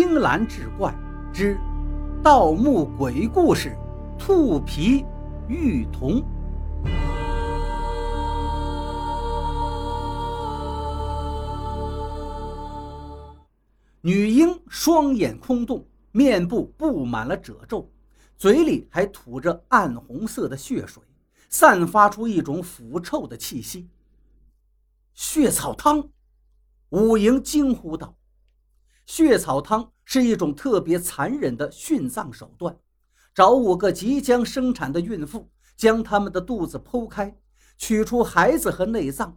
青蓝志怪之盗墓鬼故事：兔皮玉童。女婴双眼空洞，面部布满了褶皱，嘴里还吐着暗红色的血水，散发出一种腐臭的气息。血草汤，武营惊呼道。血草汤是一种特别残忍的殉葬手段，找五个即将生产的孕妇，将她们的肚子剖开，取出孩子和内脏，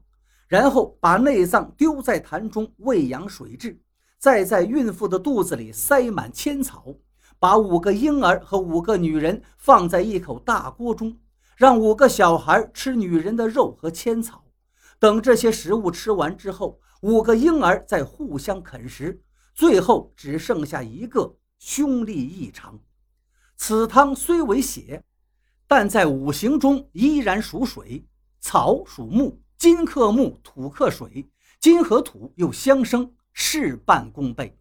然后把内脏丢在坛中喂养水蛭，再在孕妇的肚子里塞满千草，把五个婴儿和五个女人放在一口大锅中，让五个小孩吃女人的肉和千草。等这些食物吃完之后，五个婴儿再互相啃食。最后只剩下一个凶力异常。此汤虽为血，但在五行中依然属水。草属木，金克木，土克水，金和土又相生，事半功倍。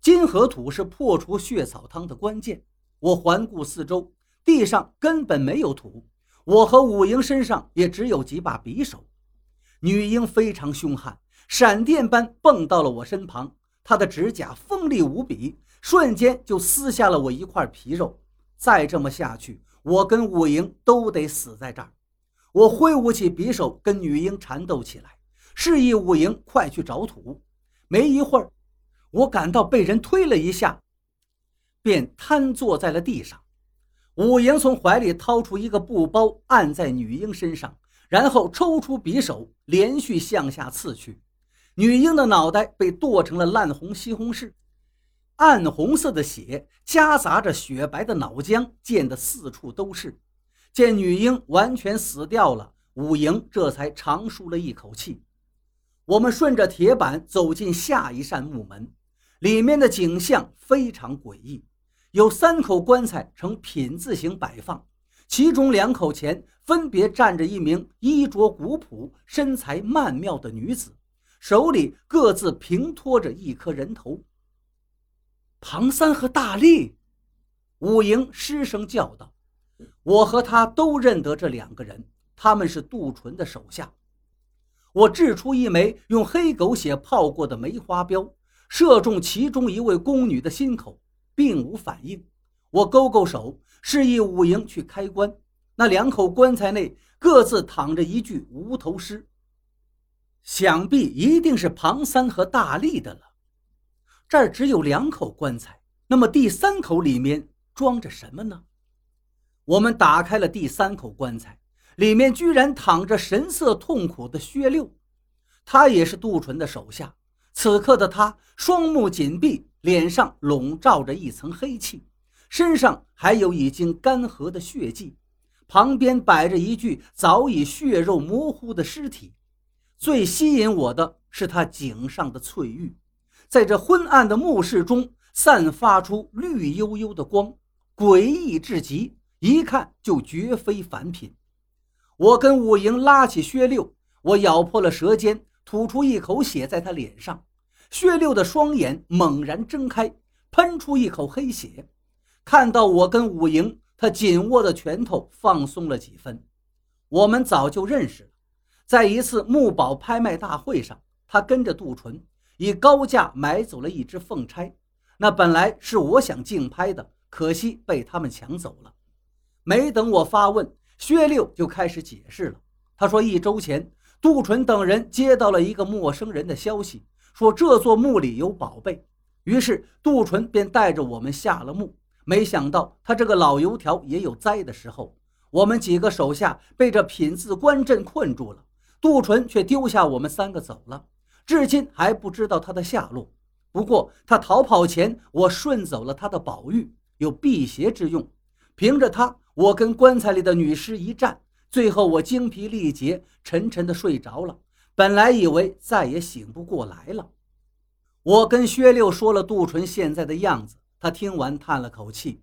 金和土是破除血草汤的关键。我环顾四周，地上根本没有土，我和武英身上也只有几把匕首。女婴非常凶悍，闪电般蹦到了我身旁。他的指甲锋利无比，瞬间就撕下了我一块皮肉。再这么下去，我跟武营都得死在这儿。我挥舞起匕首，跟女婴缠斗起来，示意武营快去找土。没一会儿，我感到被人推了一下，便瘫坐在了地上。武营从怀里掏出一个布包，按在女婴身上，然后抽出匕首，连续向下刺去。女婴的脑袋被剁成了烂红西红柿，暗红色的血夹杂着雪白的脑浆，溅得四处都是。见女婴完全死掉了，武营这才长舒了一口气。我们顺着铁板走进下一扇木门，里面的景象非常诡异，有三口棺材呈品字形摆放，其中两口前分别站着一名衣着古朴、身材曼妙的女子。手里各自平托着一颗人头。庞三和大力，武营失声叫道：“我和他都认得这两个人，他们是杜淳的手下。”我掷出一枚用黑狗血泡过的梅花镖，射中其中一位宫女的心口，并无反应。我勾勾手，示意武营去开棺。那两口棺材内各自躺着一具无头尸。想必一定是庞三和大力的了。这儿只有两口棺材，那么第三口里面装着什么呢？我们打开了第三口棺材，里面居然躺着神色痛苦的薛六，他也是杜淳的手下。此刻的他双目紧闭，脸上笼罩着一层黑气，身上还有已经干涸的血迹，旁边摆着一具早已血肉模糊的尸体。最吸引我的是他颈上的翠玉，在这昏暗的墓室中散发出绿油油的光，诡异至极，一看就绝非凡品。我跟武营拉起薛六，我咬破了舌尖，吐出一口血在他脸上。薛六的双眼猛然睁开，喷出一口黑血。看到我跟武营，他紧握的拳头放松了几分。我们早就认识。在一次木宝拍卖大会上，他跟着杜淳以高价买走了一只凤钗。那本来是我想竞拍的，可惜被他们抢走了。没等我发问，薛六就开始解释了。他说，一周前，杜淳等人接到了一个陌生人的消息，说这座墓里有宝贝。于是杜淳便带着我们下了墓。没想到他这个老油条也有栽的时候，我们几个手下被这品字关阵困住了。杜淳却丢下我们三个走了，至今还不知道他的下落。不过他逃跑前，我顺走了他的宝玉，有辟邪之用。凭着他，我跟棺材里的女尸一战，最后我精疲力竭，沉沉的睡着了。本来以为再也醒不过来了。我跟薛六说了杜淳现在的样子，他听完叹了口气。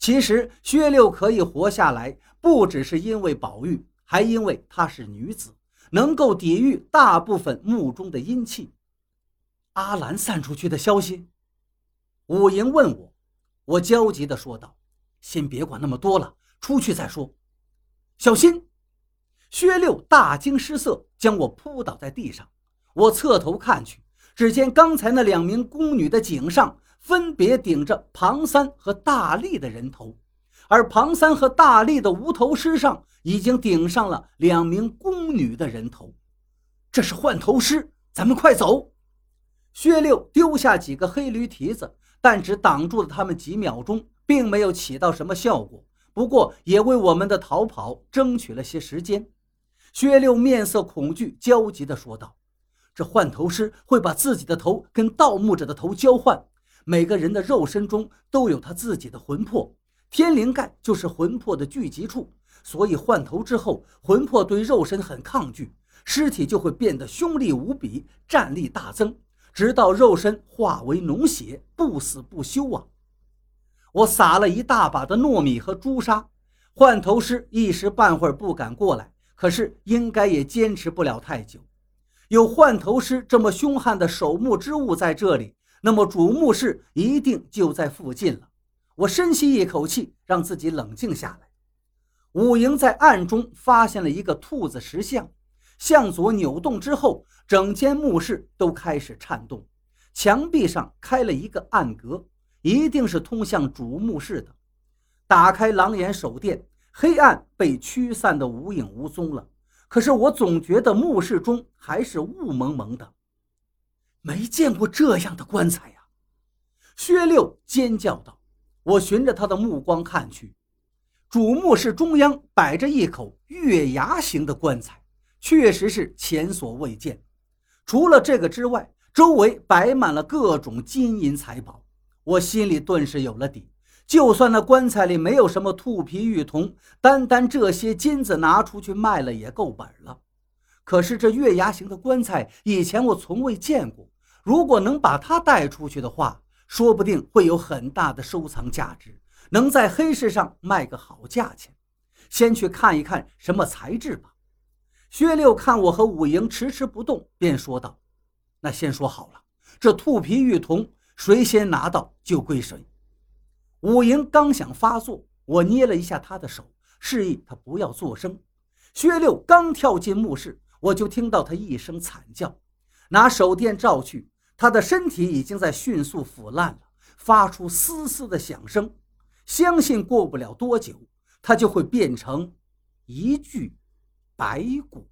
其实薛六可以活下来，不只是因为宝玉，还因为她是女子。能够抵御大部分墓中的阴气。阿兰散出去的消息，武营问我，我焦急地说道：“先别管那么多了，出去再说。”小心！薛六大惊失色，将我扑倒在地上。我侧头看去，只见刚才那两名宫女的颈上分别顶着庞三和大力的人头，而庞三和大力的无头尸上已经顶上了两名宫女的人头。这是换头尸，咱们快走！薛六丢下几个黑驴蹄子。但只挡住了他们几秒钟，并没有起到什么效果。不过，也为我们的逃跑争取了些时间。薛六面色恐惧，焦急地说道：“这换头师会把自己的头跟盗墓者的头交换。每个人的肉身中都有他自己的魂魄，天灵盖就是魂魄的聚集处。所以换头之后，魂魄对肉身很抗拒，尸体就会变得凶厉无比，战力大增。”直到肉身化为脓血，不死不休啊！我撒了一大把的糯米和朱砂，换头师一时半会儿不敢过来，可是应该也坚持不了太久。有换头师这么凶悍的守墓之物在这里，那么主墓室一定就在附近了。我深吸一口气，让自己冷静下来。武营在暗中发现了一个兔子石像。向左扭动之后，整间墓室都开始颤动，墙壁上开了一个暗格，一定是通向主墓室的。打开狼眼手电，黑暗被驱散得无影无踪了。可是我总觉得墓室中还是雾蒙蒙的，没见过这样的棺材呀！薛六尖叫道。我循着他的目光看去，主墓室中央摆着一口月牙形的棺材。确实是前所未见。除了这个之外，周围摆满了各种金银财宝。我心里顿时有了底。就算那棺材里没有什么兔皮玉铜，单单这些金子拿出去卖了也够本了。可是这月牙形的棺材，以前我从未见过。如果能把它带出去的话，说不定会有很大的收藏价值，能在黑市上卖个好价钱。先去看一看什么材质吧。薛六看我和武营迟迟不动，便说道：“那先说好了，这兔皮玉铜谁先拿到就归谁。”武营刚想发作，我捏了一下他的手，示意他不要作声。薛六刚跳进墓室，我就听到他一声惨叫，拿手电照去，他的身体已经在迅速腐烂了，发出嘶嘶的响声。相信过不了多久，他就会变成一具。白骨。